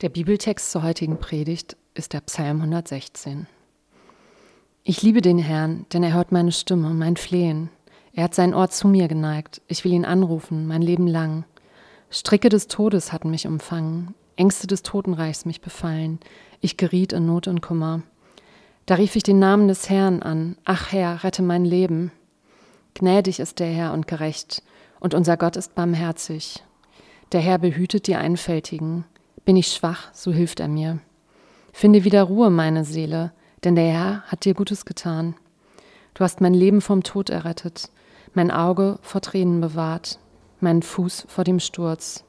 Der Bibeltext zur heutigen Predigt ist der Psalm 116. Ich liebe den Herrn, denn er hört meine Stimme, mein Flehen. Er hat sein Ohr zu mir geneigt. Ich will ihn anrufen, mein Leben lang. Stricke des Todes hatten mich umfangen, Ängste des Totenreichs mich befallen. Ich geriet in Not und Kummer. Da rief ich den Namen des Herrn an. Ach Herr, rette mein Leben. Gnädig ist der Herr und gerecht, und unser Gott ist barmherzig. Der Herr behütet die Einfältigen. Bin ich schwach, so hilft er mir. Finde wieder Ruhe, meine Seele, denn der Herr hat dir Gutes getan. Du hast mein Leben vom Tod errettet, mein Auge vor Tränen bewahrt, meinen Fuß vor dem Sturz.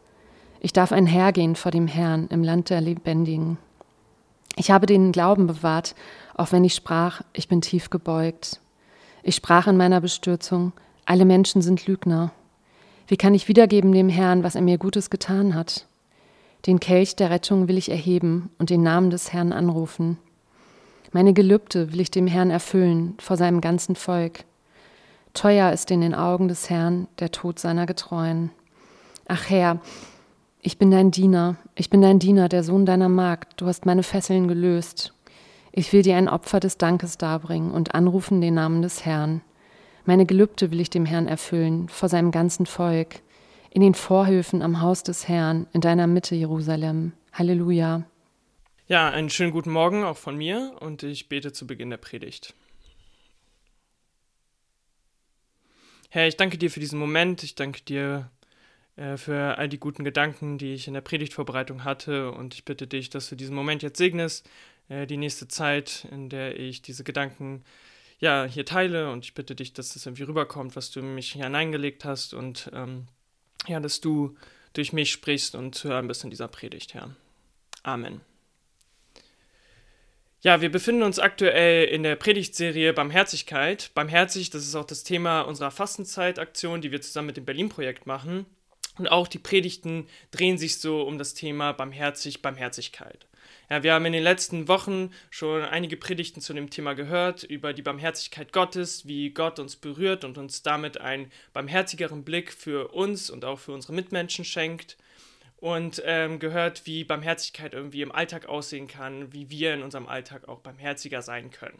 Ich darf einhergehen vor dem Herrn im Land der Lebendigen. Ich habe den Glauben bewahrt, auch wenn ich sprach, ich bin tief gebeugt. Ich sprach in meiner Bestürzung, alle Menschen sind Lügner. Wie kann ich wiedergeben dem Herrn, was er mir Gutes getan hat? Den Kelch der Rettung will ich erheben und den Namen des Herrn anrufen. Meine Gelübde will ich dem Herrn erfüllen vor seinem ganzen Volk. Teuer ist in den Augen des Herrn der Tod seiner Getreuen. Ach Herr, ich bin dein Diener, ich bin dein Diener, der Sohn deiner Magd, du hast meine Fesseln gelöst. Ich will dir ein Opfer des Dankes darbringen und anrufen den Namen des Herrn. Meine Gelübde will ich dem Herrn erfüllen vor seinem ganzen Volk in den Vorhöfen am Haus des Herrn, in deiner Mitte, Jerusalem. Halleluja. Ja, einen schönen guten Morgen auch von mir und ich bete zu Beginn der Predigt. Herr, ich danke dir für diesen Moment, ich danke dir äh, für all die guten Gedanken, die ich in der Predigtvorbereitung hatte und ich bitte dich, dass du diesen Moment jetzt segnest, äh, die nächste Zeit, in der ich diese Gedanken ja, hier teile und ich bitte dich, dass das irgendwie rüberkommt, was du mich hineingelegt hast und ähm, ja, dass du durch mich sprichst und zu hören bist in dieser Predigt, Herr. Amen. Ja, wir befinden uns aktuell in der Predigtserie Barmherzigkeit. Barmherzig, das ist auch das Thema unserer Fastenzeitaktion, die wir zusammen mit dem Berlin-Projekt machen. Und auch die Predigten drehen sich so um das Thema Barmherzig, Barmherzigkeit. Ja, wir haben in den letzten Wochen schon einige Predigten zu dem Thema gehört, über die Barmherzigkeit Gottes, wie Gott uns berührt und uns damit einen barmherzigeren Blick für uns und auch für unsere Mitmenschen schenkt. Und ähm, gehört, wie Barmherzigkeit irgendwie im Alltag aussehen kann, wie wir in unserem Alltag auch barmherziger sein können.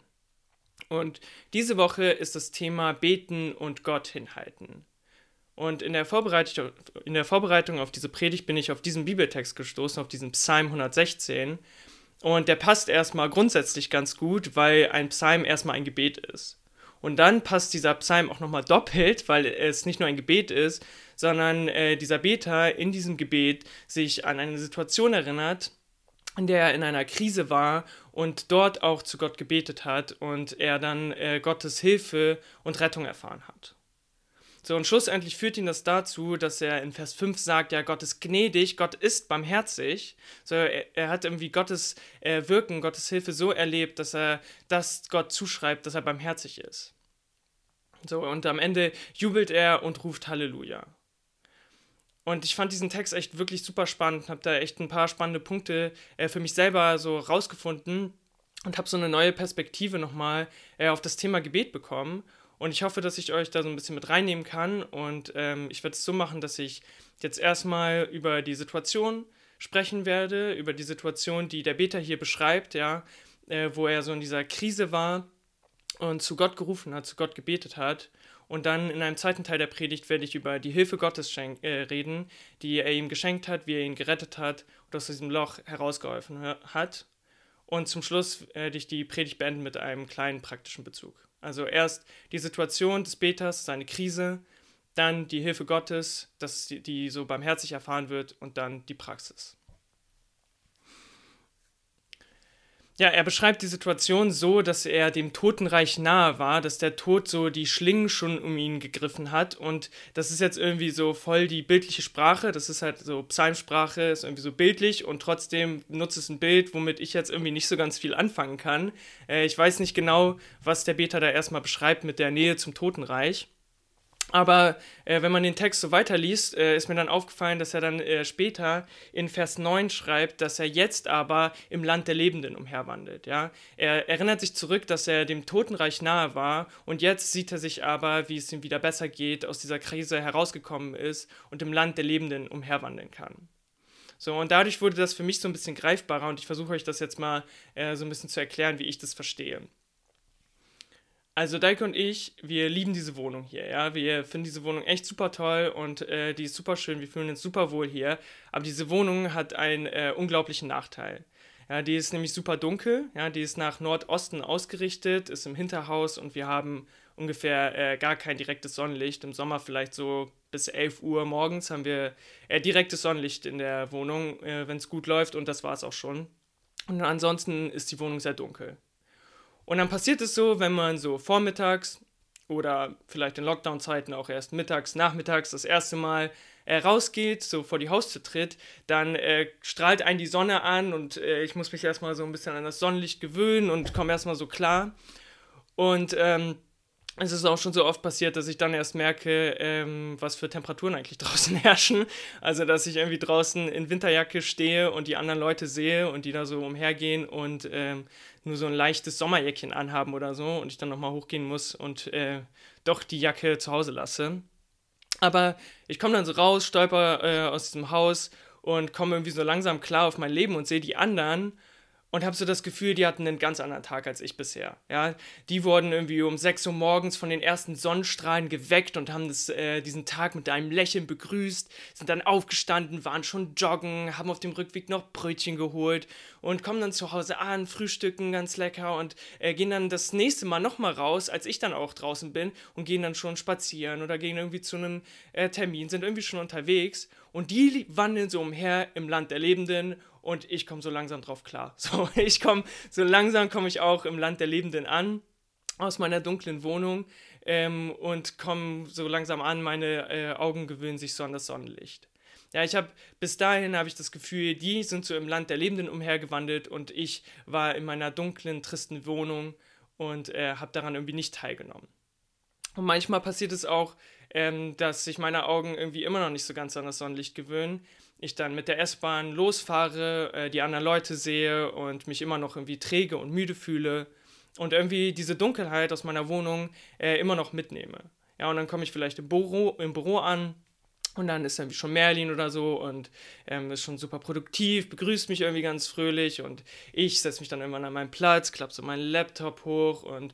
Und diese Woche ist das Thema Beten und Gott hinhalten. Und in der, Vorbereitung, in der Vorbereitung auf diese Predigt bin ich auf diesen Bibeltext gestoßen, auf diesen Psalm 116. Und der passt erstmal grundsätzlich ganz gut, weil ein Psalm erstmal ein Gebet ist. Und dann passt dieser Psalm auch nochmal doppelt, weil es nicht nur ein Gebet ist, sondern äh, dieser Beter in diesem Gebet sich an eine Situation erinnert, in der er in einer Krise war und dort auch zu Gott gebetet hat und er dann äh, Gottes Hilfe und Rettung erfahren hat. So, und schlussendlich führt ihn das dazu, dass er in Vers 5 sagt, ja, Gott ist gnädig, Gott ist barmherzig. So, er, er hat irgendwie Gottes äh, Wirken, Gottes Hilfe so erlebt, dass er das Gott zuschreibt, dass er barmherzig ist. So, und am Ende jubelt er und ruft Halleluja. Und ich fand diesen Text echt wirklich super spannend, habe da echt ein paar spannende Punkte äh, für mich selber so rausgefunden und habe so eine neue Perspektive nochmal äh, auf das Thema Gebet bekommen und ich hoffe, dass ich euch da so ein bisschen mit reinnehmen kann. Und ähm, ich werde es so machen, dass ich jetzt erstmal über die Situation sprechen werde, über die Situation, die der Beter hier beschreibt, ja, äh, wo er so in dieser Krise war und zu Gott gerufen hat, zu Gott gebetet hat. Und dann in einem zweiten Teil der Predigt werde ich über die Hilfe Gottes äh, reden, die er ihm geschenkt hat, wie er ihn gerettet hat und aus diesem Loch herausgeholfen hat. Und zum Schluss werde ich die Predigt beenden mit einem kleinen praktischen Bezug. Also erst die Situation des Beters, seine Krise, dann die Hilfe Gottes, dass die, die so barmherzig erfahren wird und dann die Praxis. Ja, er beschreibt die Situation so, dass er dem Totenreich nahe war, dass der Tod so die Schlingen schon um ihn gegriffen hat und das ist jetzt irgendwie so voll die bildliche Sprache, das ist halt so Psalmsprache, ist irgendwie so bildlich und trotzdem nutzt es ein Bild, womit ich jetzt irgendwie nicht so ganz viel anfangen kann. Äh, ich weiß nicht genau, was der Beter da erstmal beschreibt mit der Nähe zum Totenreich. Aber äh, wenn man den Text so weiterliest, äh, ist mir dann aufgefallen, dass er dann äh, später in Vers 9 schreibt, dass er jetzt aber im Land der Lebenden umherwandelt. Ja? Er erinnert sich zurück, dass er dem Totenreich nahe war und jetzt sieht er sich aber, wie es ihm wieder besser geht, aus dieser Krise herausgekommen ist und im Land der Lebenden umherwandeln kann. So, und dadurch wurde das für mich so ein bisschen greifbarer und ich versuche euch das jetzt mal äh, so ein bisschen zu erklären, wie ich das verstehe. Also Daike und ich, wir lieben diese Wohnung hier, ja. Wir finden diese Wohnung echt super toll und äh, die ist super schön, wir fühlen uns super wohl hier. Aber diese Wohnung hat einen äh, unglaublichen Nachteil. Ja, die ist nämlich super dunkel, ja, die ist nach Nordosten ausgerichtet, ist im Hinterhaus und wir haben ungefähr äh, gar kein direktes Sonnenlicht. Im Sommer vielleicht so bis 11 Uhr morgens haben wir äh, direktes Sonnenlicht in der Wohnung, äh, wenn es gut läuft und das war es auch schon. Und ansonsten ist die Wohnung sehr dunkel. Und dann passiert es so, wenn man so vormittags oder vielleicht in Lockdown-Zeiten auch erst mittags, nachmittags das erste Mal äh, rausgeht, so vor die Haustür tritt, dann äh, strahlt einen die Sonne an und äh, ich muss mich erstmal so ein bisschen an das Sonnenlicht gewöhnen und komme erstmal so klar. Und ähm, es ist auch schon so oft passiert, dass ich dann erst merke, ähm, was für Temperaturen eigentlich draußen herrschen. Also, dass ich irgendwie draußen in Winterjacke stehe und die anderen Leute sehe und die da so umhergehen und ähm, nur so ein leichtes Sommerjäckchen anhaben oder so und ich dann nochmal hochgehen muss und äh, doch die Jacke zu Hause lasse. Aber ich komme dann so raus, stolper äh, aus diesem Haus und komme irgendwie so langsam klar auf mein Leben und sehe die anderen und habe so das Gefühl, die hatten einen ganz anderen Tag als ich bisher. Ja, die wurden irgendwie um 6 Uhr morgens von den ersten Sonnenstrahlen geweckt und haben das, äh, diesen Tag mit einem Lächeln begrüßt, sind dann aufgestanden, waren schon joggen, haben auf dem Rückweg noch Brötchen geholt und kommen dann zu Hause an, frühstücken ganz lecker und äh, gehen dann das nächste Mal nochmal raus, als ich dann auch draußen bin und gehen dann schon spazieren oder gehen irgendwie zu einem äh, Termin, sind irgendwie schon unterwegs und die wandeln so umher im Land der Lebenden und ich komme so langsam drauf klar. So, ich komme, so langsam komme ich auch im Land der Lebenden an, aus meiner dunklen Wohnung ähm, und komme so langsam an, meine äh, Augen gewöhnen sich so an das Sonnenlicht. Ja, ich habe bis dahin habe ich das Gefühl, die sind so im Land der Lebenden umhergewandelt und ich war in meiner dunklen, tristen Wohnung und äh, habe daran irgendwie nicht teilgenommen. Und manchmal passiert es auch, ähm, dass sich meine Augen irgendwie immer noch nicht so ganz an das Sonnenlicht gewöhnen ich dann mit der S-Bahn losfahre, äh, die anderen Leute sehe und mich immer noch irgendwie träge und müde fühle und irgendwie diese Dunkelheit aus meiner Wohnung äh, immer noch mitnehme. Ja, und dann komme ich vielleicht im Büro, im Büro an und dann ist irgendwie schon Merlin oder so und ähm, ist schon super produktiv, begrüßt mich irgendwie ganz fröhlich und ich setze mich dann irgendwann an meinen Platz, klappe so meinen Laptop hoch und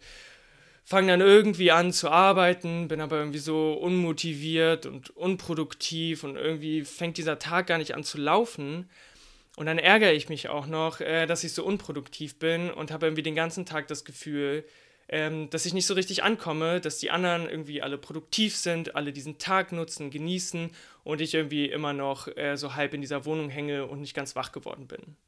fange dann irgendwie an zu arbeiten, bin aber irgendwie so unmotiviert und unproduktiv und irgendwie fängt dieser Tag gar nicht an zu laufen. Und dann ärgere ich mich auch noch, äh, dass ich so unproduktiv bin und habe irgendwie den ganzen Tag das Gefühl, ähm, dass ich nicht so richtig ankomme, dass die anderen irgendwie alle produktiv sind, alle diesen Tag nutzen, genießen und ich irgendwie immer noch äh, so halb in dieser Wohnung hänge und nicht ganz wach geworden bin.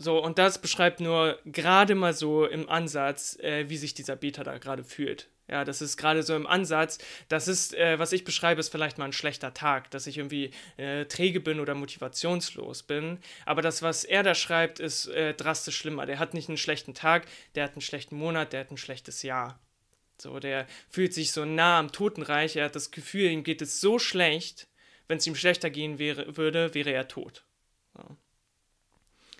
So, und das beschreibt nur gerade mal so im Ansatz, äh, wie sich dieser Beta da gerade fühlt. Ja, das ist gerade so im Ansatz. Das ist, äh, was ich beschreibe, ist vielleicht mal ein schlechter Tag, dass ich irgendwie äh, träge bin oder motivationslos bin. Aber das, was er da schreibt, ist äh, drastisch schlimmer. Der hat nicht einen schlechten Tag, der hat einen schlechten Monat, der hat ein schlechtes Jahr. So, der fühlt sich so nah am Totenreich. Er hat das Gefühl, ihm geht es so schlecht, wenn es ihm schlechter gehen wäre, würde, wäre er tot. So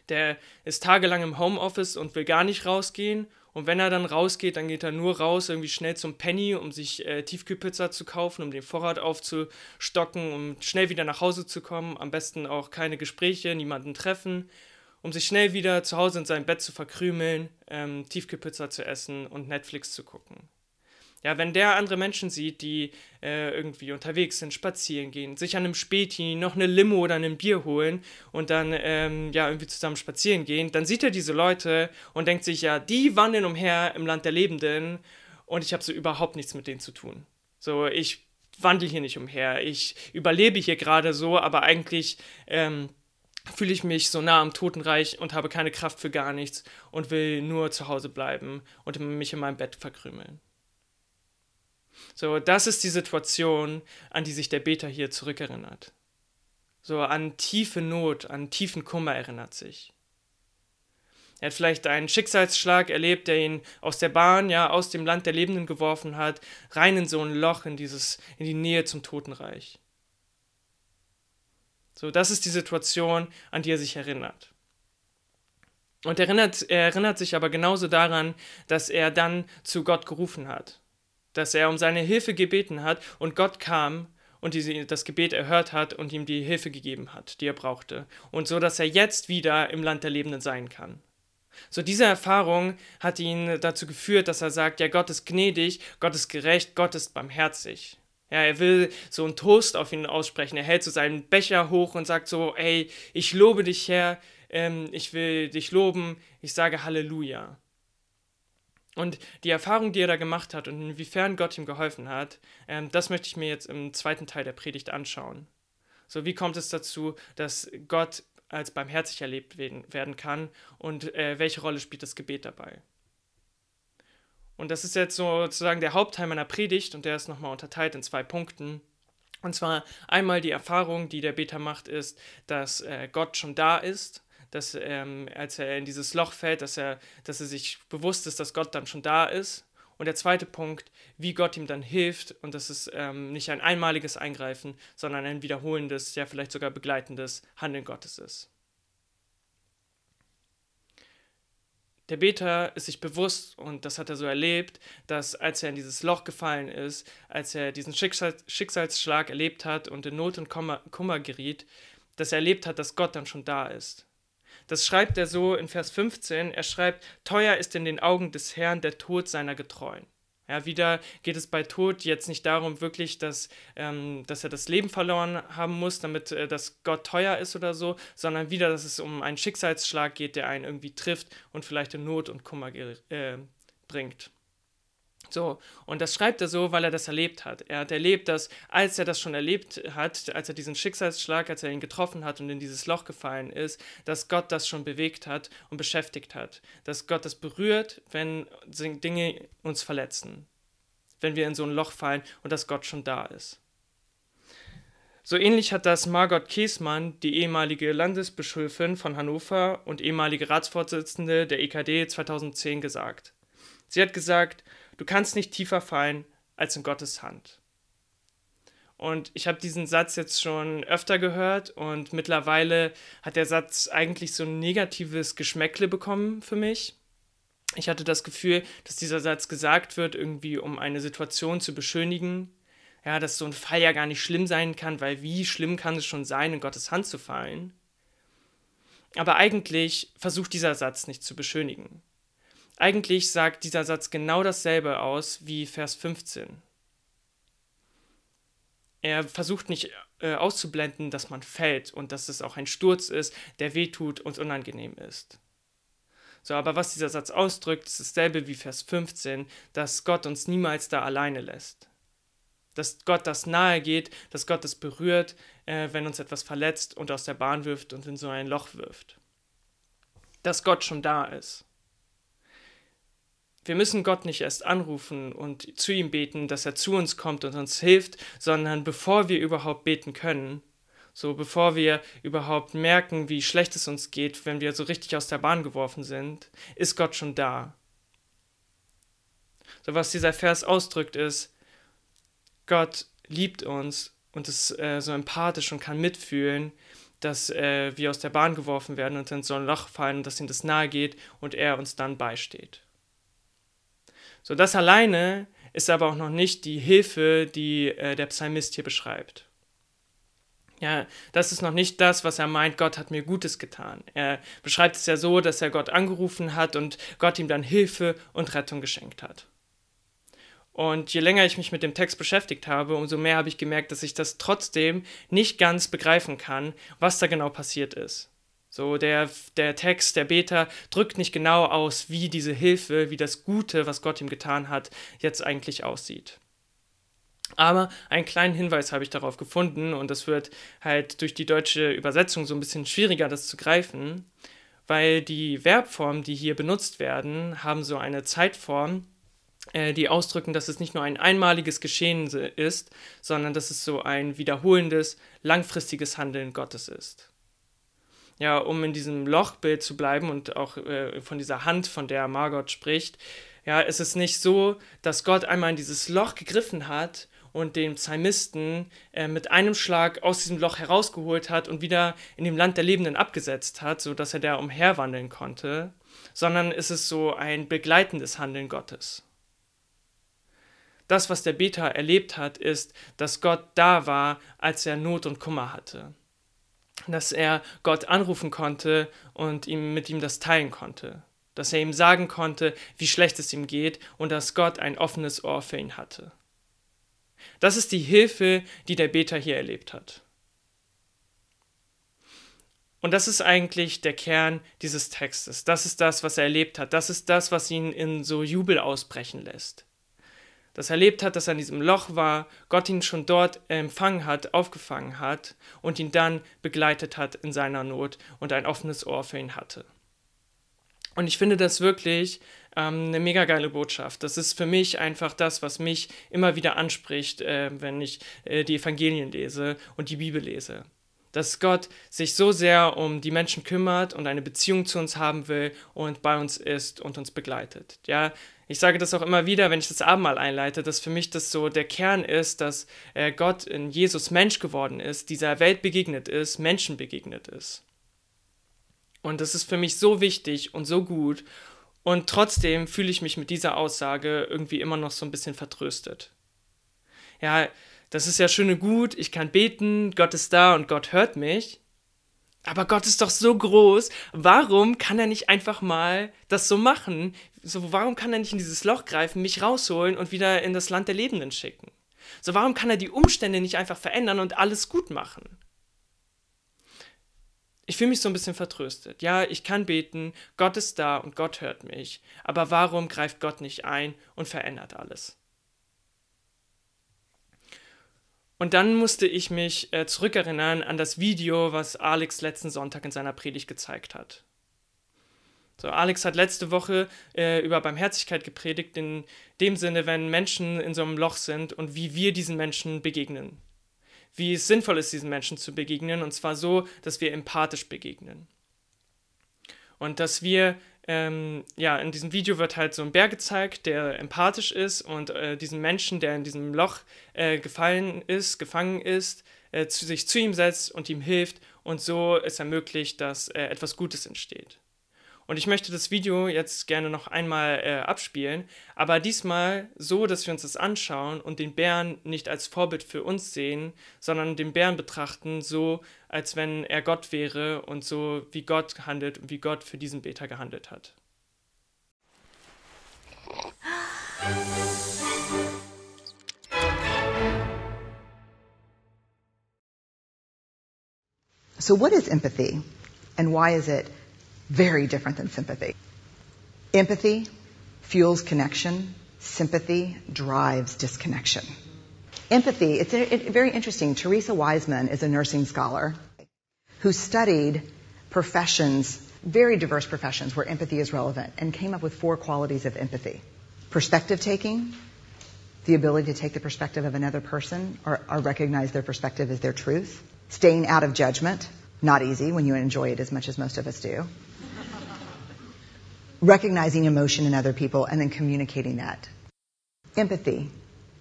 der ist tagelang im Homeoffice und will gar nicht rausgehen. Und wenn er dann rausgeht, dann geht er nur raus, irgendwie schnell zum Penny, um sich äh, Tiefkühlpizza zu kaufen, um den Vorrat aufzustocken, um schnell wieder nach Hause zu kommen. Am besten auch keine Gespräche, niemanden treffen, um sich schnell wieder zu Hause in sein Bett zu verkrümeln, ähm, Tiefkühlpizza zu essen und Netflix zu gucken. Ja, wenn der andere Menschen sieht, die äh, irgendwie unterwegs sind, spazieren gehen, sich an einem Späti noch eine Limo oder ein Bier holen und dann ähm, ja irgendwie zusammen spazieren gehen, dann sieht er diese Leute und denkt sich, ja, die wandeln umher im Land der Lebenden und ich habe so überhaupt nichts mit denen zu tun. So, ich wandle hier nicht umher, ich überlebe hier gerade so, aber eigentlich ähm, fühle ich mich so nah am Totenreich und habe keine Kraft für gar nichts und will nur zu Hause bleiben und mich in meinem Bett verkrümeln. So, das ist die Situation, an die sich der Beter hier zurückerinnert. So an tiefe Not, an tiefen Kummer erinnert sich. Er hat vielleicht einen Schicksalsschlag erlebt, der ihn aus der Bahn, ja, aus dem Land der Lebenden geworfen hat, rein in so ein Loch, in dieses, in die Nähe zum Totenreich. So, das ist die Situation, an die er sich erinnert. Und erinnert, er erinnert sich aber genauso daran, dass er dann zu Gott gerufen hat dass er um seine Hilfe gebeten hat und Gott kam und die, das Gebet erhört hat und ihm die Hilfe gegeben hat, die er brauchte. Und so, dass er jetzt wieder im Land der Lebenden sein kann. So diese Erfahrung hat ihn dazu geführt, dass er sagt, ja, Gott ist gnädig, Gott ist gerecht, Gott ist barmherzig. Ja, er will so einen Toast auf ihn aussprechen. Er hält so seinen Becher hoch und sagt so, ey, ich lobe dich, Herr, ähm, ich will dich loben, ich sage Halleluja. Und die Erfahrung, die er da gemacht hat und inwiefern Gott ihm geholfen hat, ähm, das möchte ich mir jetzt im zweiten Teil der Predigt anschauen. So, wie kommt es dazu, dass Gott als barmherzig erlebt werden kann und äh, welche Rolle spielt das Gebet dabei? Und das ist jetzt sozusagen der Hauptteil meiner Predigt und der ist nochmal unterteilt in zwei Punkten. Und zwar einmal die Erfahrung, die der Beter macht, ist, dass äh, Gott schon da ist, dass ähm, als er in dieses Loch fällt, dass er, dass er sich bewusst ist, dass Gott dann schon da ist. Und der zweite Punkt, wie Gott ihm dann hilft und dass es ähm, nicht ein einmaliges Eingreifen, sondern ein wiederholendes, ja vielleicht sogar begleitendes Handeln Gottes ist. Der Beter ist sich bewusst, und das hat er so erlebt, dass als er in dieses Loch gefallen ist, als er diesen Schicksal Schicksalsschlag erlebt hat und in Not und Kummer, Kummer geriet, dass er erlebt hat, dass Gott dann schon da ist. Das schreibt er so in Vers 15. Er schreibt, teuer ist in den Augen des Herrn der Tod seiner Getreuen. Ja, wieder geht es bei Tod jetzt nicht darum, wirklich, dass, ähm, dass er das Leben verloren haben muss, damit äh, das Gott teuer ist oder so, sondern wieder, dass es um einen Schicksalsschlag geht, der einen irgendwie trifft und vielleicht in Not und Kummer äh, bringt. So, und das schreibt er so, weil er das erlebt hat. Er hat erlebt, dass als er das schon erlebt hat, als er diesen Schicksalsschlag, als er ihn getroffen hat und in dieses Loch gefallen ist, dass Gott das schon bewegt hat und beschäftigt hat. Dass Gott das berührt, wenn Dinge uns verletzen. Wenn wir in so ein Loch fallen und dass Gott schon da ist. So ähnlich hat das Margot Kiesmann, die ehemalige Landesbischöfin von Hannover und ehemalige Ratsvorsitzende der EKD 2010 gesagt. Sie hat gesagt, Du kannst nicht tiefer fallen als in Gottes Hand. Und ich habe diesen Satz jetzt schon öfter gehört und mittlerweile hat der Satz eigentlich so ein negatives Geschmäckle bekommen für mich. Ich hatte das Gefühl, dass dieser Satz gesagt wird, irgendwie um eine Situation zu beschönigen. Ja, dass so ein Fall ja gar nicht schlimm sein kann, weil wie schlimm kann es schon sein, in Gottes Hand zu fallen? Aber eigentlich versucht dieser Satz nicht zu beschönigen. Eigentlich sagt dieser Satz genau dasselbe aus wie Vers 15. Er versucht nicht äh, auszublenden, dass man fällt und dass es auch ein Sturz ist, der wehtut und unangenehm ist. So, aber was dieser Satz ausdrückt, ist dasselbe wie Vers 15, dass Gott uns niemals da alleine lässt. Dass Gott das nahe geht, dass Gott das berührt, äh, wenn uns etwas verletzt und aus der Bahn wirft und in so ein Loch wirft. Dass Gott schon da ist. Wir müssen Gott nicht erst anrufen und zu ihm beten, dass er zu uns kommt und uns hilft, sondern bevor wir überhaupt beten können, so bevor wir überhaupt merken, wie schlecht es uns geht, wenn wir so richtig aus der Bahn geworfen sind, ist Gott schon da. So was dieser Vers ausdrückt ist, Gott liebt uns und ist äh, so empathisch und kann mitfühlen, dass äh, wir aus der Bahn geworfen werden und in so ein Loch fallen, dass ihm das nahe geht und er uns dann beisteht. So, das alleine ist aber auch noch nicht die Hilfe, die äh, der Psalmist hier beschreibt. Ja, das ist noch nicht das, was er meint, Gott hat mir Gutes getan. Er beschreibt es ja so, dass er Gott angerufen hat und Gott ihm dann Hilfe und Rettung geschenkt hat. Und je länger ich mich mit dem Text beschäftigt habe, umso mehr habe ich gemerkt, dass ich das trotzdem nicht ganz begreifen kann, was da genau passiert ist. So, der, der Text, der Beter drückt nicht genau aus, wie diese Hilfe, wie das Gute, was Gott ihm getan hat, jetzt eigentlich aussieht. Aber einen kleinen Hinweis habe ich darauf gefunden und das wird halt durch die deutsche Übersetzung so ein bisschen schwieriger, das zu greifen, weil die Verbformen, die hier benutzt werden, haben so eine Zeitform, äh, die ausdrücken, dass es nicht nur ein einmaliges Geschehen ist, sondern dass es so ein wiederholendes, langfristiges Handeln Gottes ist ja, um in diesem Lochbild zu bleiben und auch äh, von dieser Hand, von der Margot spricht, ja, ist es nicht so, dass Gott einmal in dieses Loch gegriffen hat und den Psalmisten äh, mit einem Schlag aus diesem Loch herausgeholt hat und wieder in dem Land der Lebenden abgesetzt hat, sodass er da umherwandeln konnte, sondern ist es so ein begleitendes Handeln Gottes. das, was der Beter erlebt hat, ist, dass Gott da war, als er Not und Kummer hatte. Dass er Gott anrufen konnte und ihm, mit ihm das teilen konnte. Dass er ihm sagen konnte, wie schlecht es ihm geht und dass Gott ein offenes Ohr für ihn hatte. Das ist die Hilfe, die der Beter hier erlebt hat. Und das ist eigentlich der Kern dieses Textes. Das ist das, was er erlebt hat. Das ist das, was ihn in so Jubel ausbrechen lässt. Dass er erlebt hat, dass er in diesem Loch war, Gott ihn schon dort empfangen hat, aufgefangen hat und ihn dann begleitet hat in seiner Not und ein offenes Ohr für ihn hatte. Und ich finde das wirklich ähm, eine mega geile Botschaft. Das ist für mich einfach das, was mich immer wieder anspricht, äh, wenn ich äh, die Evangelien lese und die Bibel lese dass Gott sich so sehr um die Menschen kümmert und eine Beziehung zu uns haben will und bei uns ist und uns begleitet. Ja, ich sage das auch immer wieder, wenn ich das Abendmahl einleite, dass für mich das so der Kern ist, dass äh, Gott in Jesus Mensch geworden ist, dieser Welt begegnet ist, Menschen begegnet ist. Und das ist für mich so wichtig und so gut. Und trotzdem fühle ich mich mit dieser Aussage irgendwie immer noch so ein bisschen vertröstet. Ja, das ist ja schön und gut, ich kann beten, Gott ist da und Gott hört mich. Aber Gott ist doch so groß, warum kann er nicht einfach mal das so machen? So, warum kann er nicht in dieses Loch greifen, mich rausholen und wieder in das Land der Lebenden schicken? So, warum kann er die Umstände nicht einfach verändern und alles gut machen? Ich fühle mich so ein bisschen vertröstet. Ja, ich kann beten, Gott ist da und Gott hört mich. Aber warum greift Gott nicht ein und verändert alles? Und dann musste ich mich äh, zurückerinnern an das Video, was Alex letzten Sonntag in seiner Predigt gezeigt hat. So, Alex hat letzte Woche äh, über Barmherzigkeit gepredigt, in dem Sinne, wenn Menschen in so einem Loch sind und wie wir diesen Menschen begegnen. Wie es sinnvoll ist, diesen Menschen zu begegnen, und zwar so, dass wir empathisch begegnen. Und dass wir ähm, ja, in diesem Video wird halt so ein Bär gezeigt, der empathisch ist und äh, diesen Menschen, der in diesem Loch äh, gefallen ist, gefangen ist, äh, zu, sich zu ihm setzt und ihm hilft und so es ermöglicht, dass äh, etwas Gutes entsteht. Und ich möchte das Video jetzt gerne noch einmal äh, abspielen, aber diesmal so, dass wir uns das anschauen und den Bären nicht als Vorbild für uns sehen, sondern den Bären betrachten so, als wenn er Gott wäre und so, wie Gott handelt und wie Gott für diesen Beter gehandelt hat. So, what is empathy and why is it very different than sympathy. Empathy fuels connection. Sympathy drives disconnection. Empathy, it's very interesting. Teresa Wiseman is a nursing scholar who studied professions, very diverse professions where empathy is relevant and came up with four qualities of empathy. Perspective taking, the ability to take the perspective of another person or, or recognize their perspective as their truth. Staying out of judgment, not easy when you enjoy it as much as most of us do recognizing emotion in other people and then communicating that. Empathy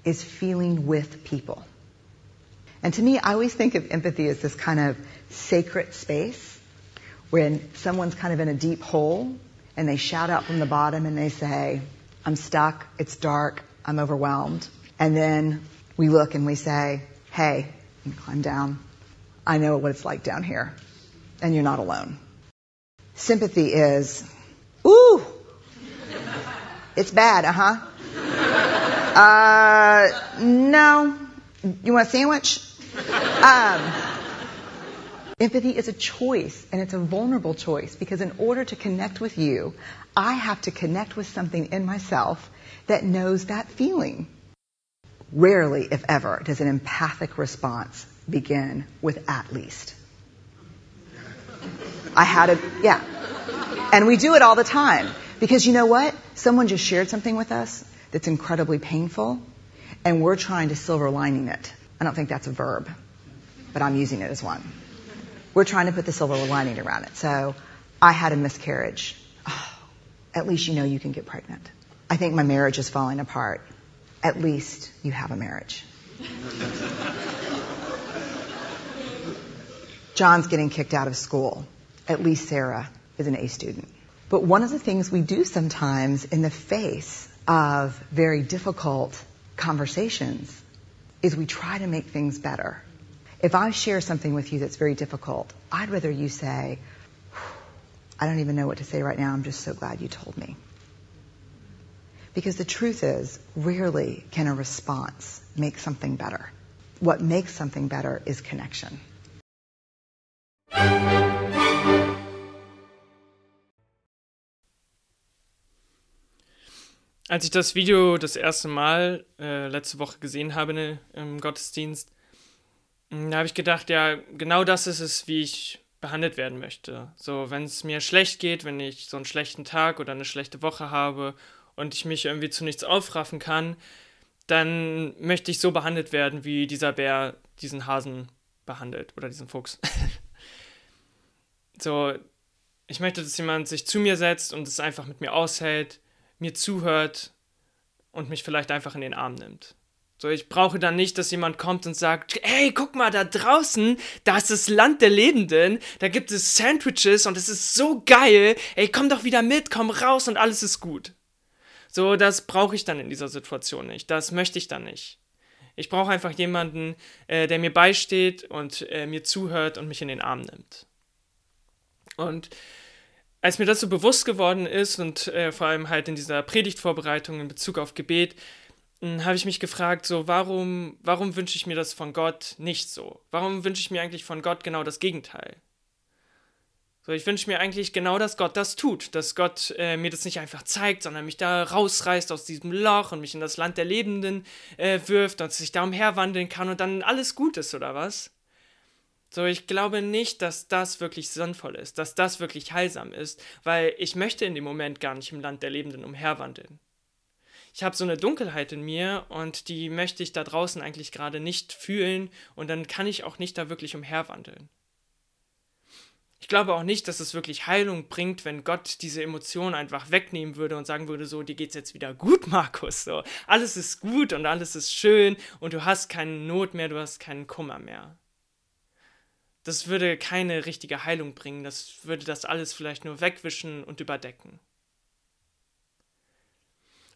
is feeling with people. And to me, I always think of empathy as this kind of sacred space when someone's kind of in a deep hole and they shout out from the bottom and they say, I'm stuck, it's dark, I'm overwhelmed. And then we look and we say, hey, climb down. I know what it's like down here. And you're not alone. Sympathy is, Ooh, it's bad, uh huh. Uh, no. You want a sandwich? Um, empathy is a choice, and it's a vulnerable choice because in order to connect with you, I have to connect with something in myself that knows that feeling. Rarely, if ever, does an empathic response begin with at least. I had a, yeah. And we do it all the time. Because you know what? Someone just shared something with us that's incredibly painful, and we're trying to silver lining it. I don't think that's a verb, but I'm using it as one. We're trying to put the silver lining around it. So I had a miscarriage. Oh, at least you know you can get pregnant. I think my marriage is falling apart. At least you have a marriage. John's getting kicked out of school. At least Sarah is an A student. But one of the things we do sometimes in the face of very difficult conversations is we try to make things better. If I share something with you that's very difficult, I'd rather you say, I don't even know what to say right now. I'm just so glad you told me. Because the truth is, rarely can a response make something better. What makes something better is connection. Als ich das Video das erste Mal äh, letzte Woche gesehen habe ne, im Gottesdienst, hm, da habe ich gedacht, ja, genau das ist es, wie ich behandelt werden möchte. So, wenn es mir schlecht geht, wenn ich so einen schlechten Tag oder eine schlechte Woche habe und ich mich irgendwie zu nichts aufraffen kann, dann möchte ich so behandelt werden, wie dieser Bär diesen Hasen behandelt oder diesen Fuchs. so, ich möchte, dass jemand sich zu mir setzt und es einfach mit mir aushält mir zuhört und mich vielleicht einfach in den Arm nimmt. So, ich brauche dann nicht, dass jemand kommt und sagt, hey, guck mal, da draußen, da ist das Land der Lebenden, da gibt es Sandwiches und es ist so geil, ey, komm doch wieder mit, komm raus und alles ist gut. So, das brauche ich dann in dieser Situation nicht, das möchte ich dann nicht. Ich brauche einfach jemanden, äh, der mir beisteht und äh, mir zuhört und mich in den Arm nimmt. Und als mir das so bewusst geworden ist und äh, vor allem halt in dieser Predigtvorbereitung in Bezug auf Gebet, hm, habe ich mich gefragt, so warum, warum wünsche ich mir das von Gott nicht so? Warum wünsche ich mir eigentlich von Gott genau das Gegenteil? So, ich wünsche mir eigentlich genau, dass Gott das tut, dass Gott äh, mir das nicht einfach zeigt, sondern mich da rausreißt aus diesem Loch und mich in das Land der Lebenden äh, wirft und dass ich da umherwandeln kann und dann alles gut ist, oder was? So, ich glaube nicht, dass das wirklich sinnvoll ist, dass das wirklich heilsam ist, weil ich möchte in dem Moment gar nicht im Land der Lebenden umherwandeln. Ich habe so eine Dunkelheit in mir und die möchte ich da draußen eigentlich gerade nicht fühlen und dann kann ich auch nicht da wirklich umherwandeln. Ich glaube auch nicht, dass es wirklich Heilung bringt, wenn Gott diese Emotion einfach wegnehmen würde und sagen würde, so, dir geht's jetzt wieder gut, Markus, so, alles ist gut und alles ist schön und du hast keine Not mehr, du hast keinen Kummer mehr das würde keine richtige Heilung bringen, das würde das alles vielleicht nur wegwischen und überdecken.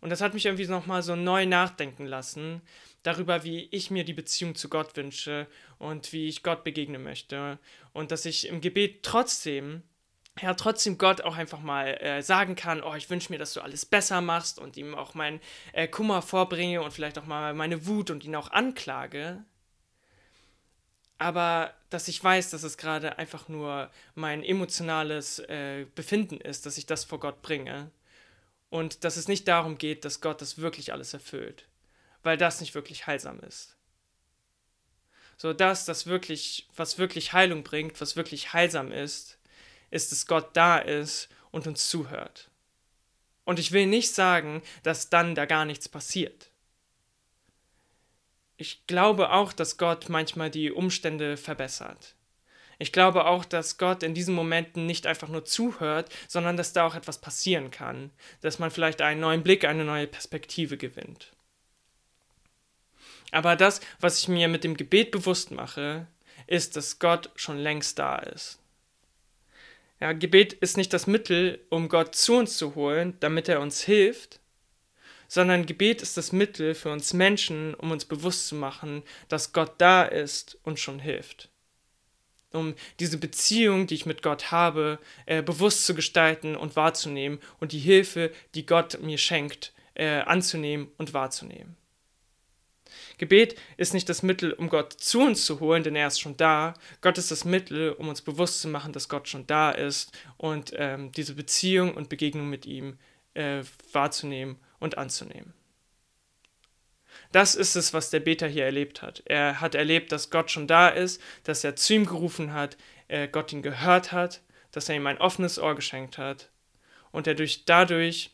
Und das hat mich irgendwie nochmal so neu nachdenken lassen darüber, wie ich mir die Beziehung zu Gott wünsche und wie ich Gott begegnen möchte. Und dass ich im Gebet trotzdem, ja, trotzdem Gott auch einfach mal äh, sagen kann, oh, ich wünsche mir, dass du alles besser machst und ihm auch meinen äh, Kummer vorbringe und vielleicht auch mal meine Wut und ihn auch anklage aber dass ich weiß, dass es gerade einfach nur mein emotionales äh, Befinden ist, dass ich das vor Gott bringe und dass es nicht darum geht, dass Gott das wirklich alles erfüllt, weil das nicht wirklich heilsam ist. So das, das wirklich, was wirklich Heilung bringt, was wirklich heilsam ist, ist, dass Gott da ist und uns zuhört. Und ich will nicht sagen, dass dann da gar nichts passiert ich glaube auch, dass Gott manchmal die Umstände verbessert. Ich glaube auch, dass Gott in diesen Momenten nicht einfach nur zuhört, sondern dass da auch etwas passieren kann, dass man vielleicht einen neuen Blick, eine neue Perspektive gewinnt. Aber das, was ich mir mit dem Gebet bewusst mache, ist, dass Gott schon längst da ist. Ja, Gebet ist nicht das Mittel, um Gott zu uns zu holen, damit er uns hilft, sondern Gebet ist das Mittel für uns Menschen, um uns bewusst zu machen, dass Gott da ist und schon hilft. Um diese Beziehung, die ich mit Gott habe, äh, bewusst zu gestalten und wahrzunehmen und die Hilfe, die Gott mir schenkt, äh, anzunehmen und wahrzunehmen. Gebet ist nicht das Mittel, um Gott zu uns zu holen, denn er ist schon da. Gott ist das Mittel, um uns bewusst zu machen, dass Gott schon da ist und ähm, diese Beziehung und Begegnung mit ihm äh, wahrzunehmen und anzunehmen. Das ist es, was der Beter hier erlebt hat. Er hat erlebt, dass Gott schon da ist, dass er zu ihm gerufen hat, er Gott ihn gehört hat, dass er ihm ein offenes Ohr geschenkt hat und er durch, dadurch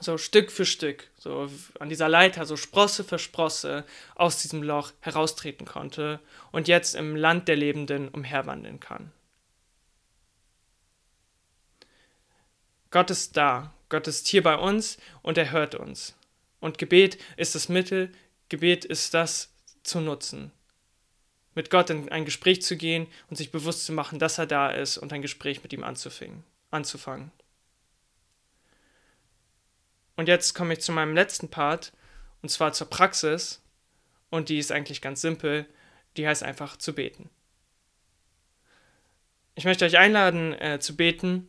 so Stück für Stück, so an dieser Leiter, so Sprosse für Sprosse aus diesem Loch heraustreten konnte und jetzt im Land der Lebenden umherwandeln kann. Gott ist da, Gott ist hier bei uns und er hört uns. Und Gebet ist das Mittel, Gebet ist das zu nutzen. Mit Gott in ein Gespräch zu gehen und sich bewusst zu machen, dass er da ist und ein Gespräch mit ihm anzufangen. Und jetzt komme ich zu meinem letzten Part und zwar zur Praxis, und die ist eigentlich ganz simpel, die heißt einfach zu beten. Ich möchte euch einladen äh, zu beten.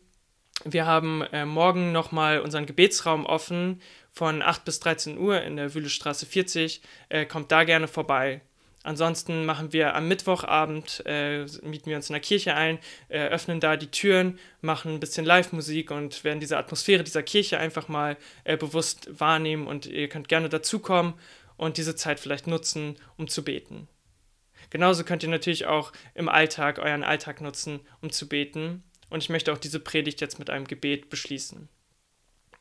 Wir haben äh, morgen nochmal unseren Gebetsraum offen von 8 bis 13 Uhr in der Wühlestraße 40. Äh, kommt da gerne vorbei. Ansonsten machen wir am Mittwochabend, äh, mieten wir uns in der Kirche ein, äh, öffnen da die Türen, machen ein bisschen Live-Musik und werden diese Atmosphäre dieser Kirche einfach mal äh, bewusst wahrnehmen und ihr könnt gerne dazukommen und diese Zeit vielleicht nutzen, um zu beten. Genauso könnt ihr natürlich auch im Alltag euren Alltag nutzen, um zu beten. Und ich möchte auch diese Predigt jetzt mit einem Gebet beschließen.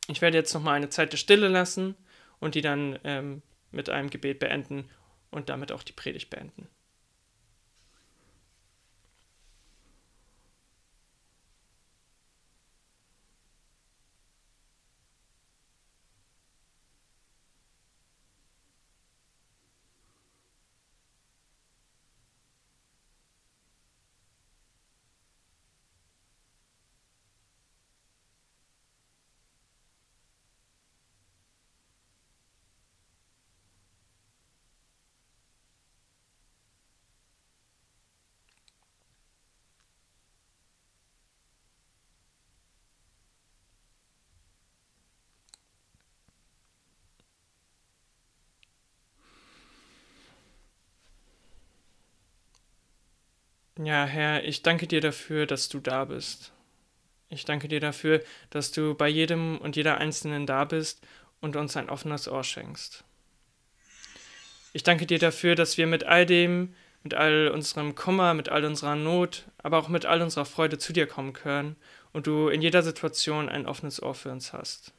Ich werde jetzt nochmal eine Zeit der Stille lassen und die dann ähm, mit einem Gebet beenden und damit auch die Predigt beenden. Ja, Herr, ich danke dir dafür, dass du da bist. Ich danke dir dafür, dass du bei jedem und jeder Einzelnen da bist und uns ein offenes Ohr schenkst. Ich danke dir dafür, dass wir mit all dem, mit all unserem Kummer, mit all unserer Not, aber auch mit all unserer Freude zu dir kommen können und du in jeder Situation ein offenes Ohr für uns hast.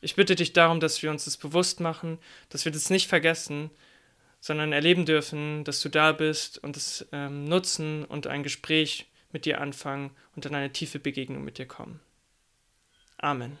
Ich bitte dich darum, dass wir uns das bewusst machen, dass wir das nicht vergessen, sondern erleben dürfen, dass du da bist und es ähm, nutzen und ein Gespräch mit dir anfangen und dann eine tiefe Begegnung mit dir kommen. Amen.